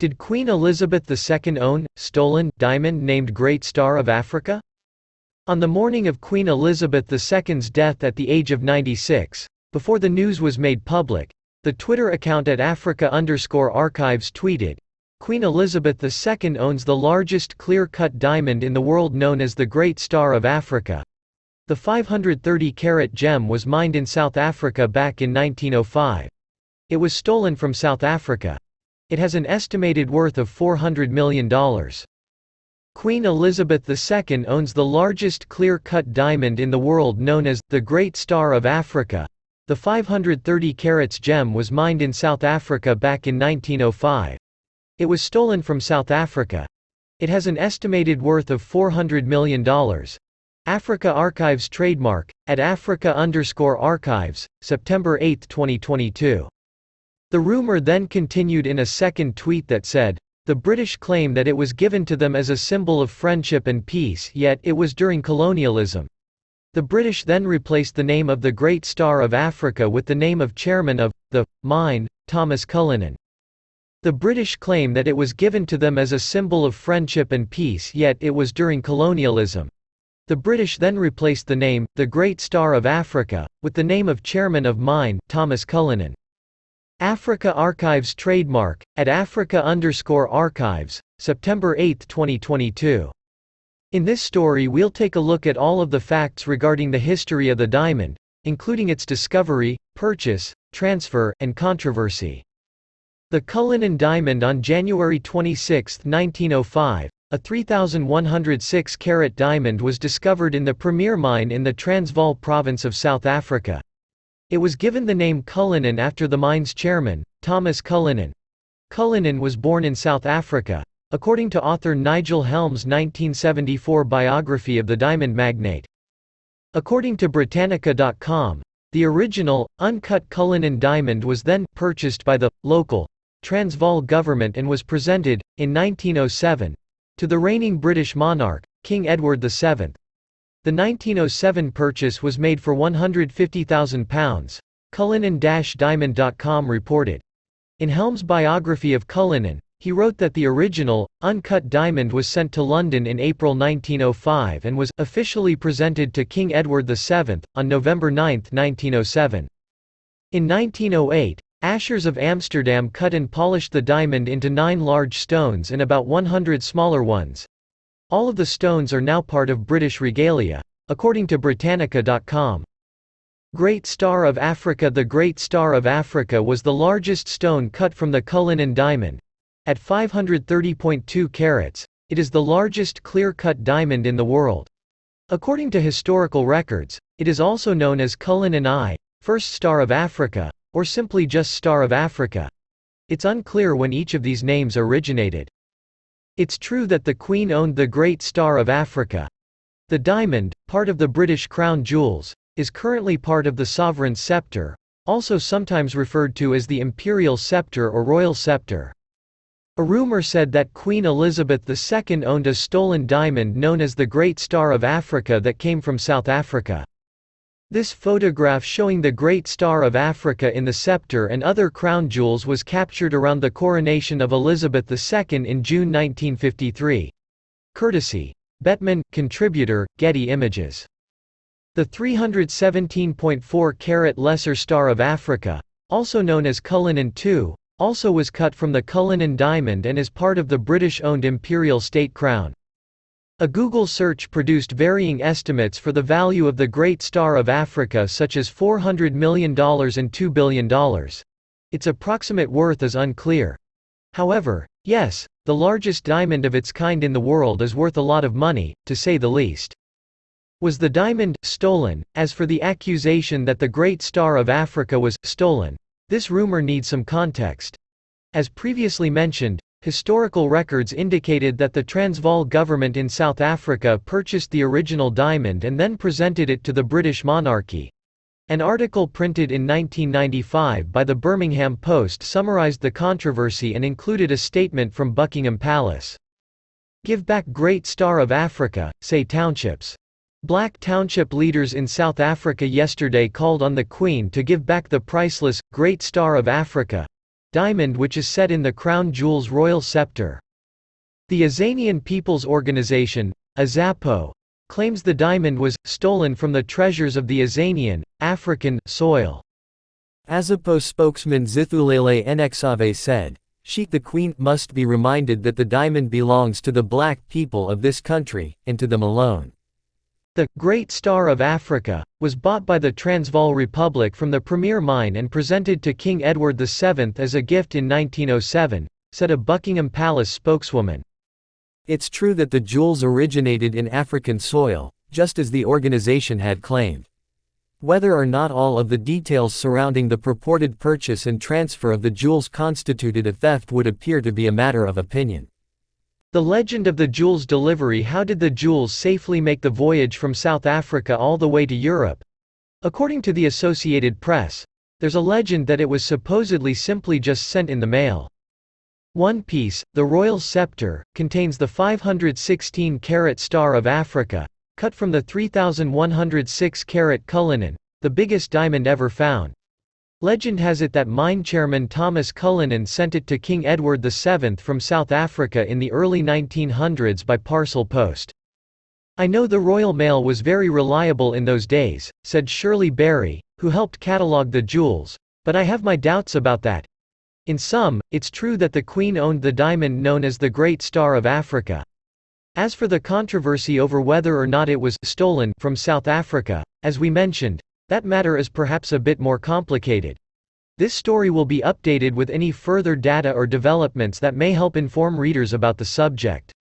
Did Queen Elizabeth II own, stolen, diamond named Great Star of Africa? On the morning of Queen Elizabeth II's death at the age of 96, before the news was made public, the Twitter account at Africa underscore archives tweeted, Queen Elizabeth II owns the largest clear-cut diamond in the world known as the Great Star of Africa. The 530-carat gem was mined in South Africa back in 1905. It was stolen from South Africa. It has an estimated worth of $400 million. Queen Elizabeth II owns the largest clear-cut diamond in the world known as, the Great Star of Africa. The 530 carats gem was mined in South Africa back in 1905. It was stolen from South Africa. It has an estimated worth of $400 million. Africa Archives trademark, at Africa underscore archives, September 8, 2022. The rumor then continued in a second tweet that said, the British claim that it was given to them as a symbol of friendship and peace yet it was during colonialism. The British then replaced the name of the Great Star of Africa with the name of chairman of, the, mine, Thomas Cullinan. The British claim that it was given to them as a symbol of friendship and peace yet it was during colonialism. The British then replaced the name, the Great Star of Africa, with the name of chairman of mine, Thomas Cullinan. Africa Archives trademark, at Africa underscore archives, September 8, 2022. In this story we'll take a look at all of the facts regarding the history of the diamond, including its discovery, purchase, transfer, and controversy. The Cullinan diamond on January 26, 1905, a 3,106-carat diamond was discovered in the Premier mine in the Transvaal province of South Africa. It was given the name Cullinan after the mine's chairman, Thomas Cullinan. Cullinan was born in South Africa, according to author Nigel Helme's 1974 biography of the diamond magnate. According to Britannica.com, the original, uncut Cullinan diamond was then purchased by the local Transvaal government and was presented, in 1907, to the reigning British monarch, King Edward VII. The 1907 purchase was made for £150,000, Cullinan-Diamond.com reported. In Helme's biography of Cullinan, he wrote that the original, uncut diamond was sent to London in April 1905 and was officially presented to King Edward VII, on November 9, 1907. In 1908, Asscher's of Amsterdam cut and polished the diamond into nine large stones and about 100 smaller ones, all of the stones are now part of British regalia. According to Britannica.com. Great Star of Africa The Great Star of Africa was the largest stone cut from the Cullinan diamond. At 530.2 carats, it is the largest clear-cut diamond in the world. According to historical records, it is also known as Cullinan I, First Star of Africa, or simply just Star of Africa. It's unclear when each of these names originated. It's true that the Queen owned the Great Star of Africa. The diamond, part of the British crown jewels, is currently part of the sovereign scepter, also sometimes referred to as the imperial scepter or royal scepter. A rumor said that Queen Elizabeth II owned a stolen diamond known as the Great Star of Africa that came from South Africa. This photograph showing the Great Star of Africa in the scepter and other crown jewels was captured around the coronation of Elizabeth II in June 1953. Courtesy. Bettmann, contributor, Getty Images. The 317.4 carat Lesser Star of Africa, also known as Cullinan II, also was cut from the Cullinan diamond and is part of the British-owned imperial state crown. A Google search produced varying estimates for the value of the Great Star of Africa such as $400 million and $2 billion. Its approximate worth is unclear. However, yes, the largest diamond of its kind in the world is worth a lot of money, to say the least. Was the diamond stolen? As for the accusation that the Great Star of Africa was stolen, this rumor needs some context. As previously mentioned, Historical records indicated that the Transvaal government in South Africa purchased the original diamond and then presented it to the British monarchy. An article printed in 1995 by the Birmingham Post summarised the controversy and included a statement from Buckingham Palace. Give back Great Star of Africa, say townships. Black township leaders in South Africa yesterday called on the Queen to give back the priceless, Great Star of Africa, diamond which is set in the crown jewel's royal scepter. The Azanian People's Organization, Azapo, claims the diamond was, stolen from the treasures of the Azanian, African, soil. Azapo spokesman Zithulele Nxave said, Sheikh the Queen must be reminded that the diamond belongs to the black people of this country, and to them alone. The Great Star of Africa was bought by the Transvaal Republic from the Premier Mine and presented to King Edward VII as a gift in 1907, said a Buckingham Palace spokeswoman. It's true that the jewels originated in African soil, just as the organization had claimed. Whether or not all of the details surrounding the purported purchase and transfer of the jewels constituted a theft would appear to be a matter of opinion. The legend of the jewels delivery How did the jewels safely make the voyage from South Africa all the way to Europe? According to the Associated Press, there's a legend that it was supposedly simply just sent in the mail. One piece, the royal scepter, contains the 516-carat Star of Africa, cut from the 3,106-carat Cullinan, the biggest diamond ever found. Legend has it that mine chairman Thomas Cullinan sent it to King Edward VII from South Africa in the early 1900s by parcel post. I know the Royal Mail was very reliable in those days, said Shirley Barry, who helped catalogue the jewels, but I have my doubts about that. In sum, it's true that the Queen owned the diamond known as the Great Star of Africa, as for the controversy over whether or not it was stolen from South Africa, as we mentioned, that matter is perhaps a bit more complicated. This story will be updated with any further data or developments that may help inform readers about the subject.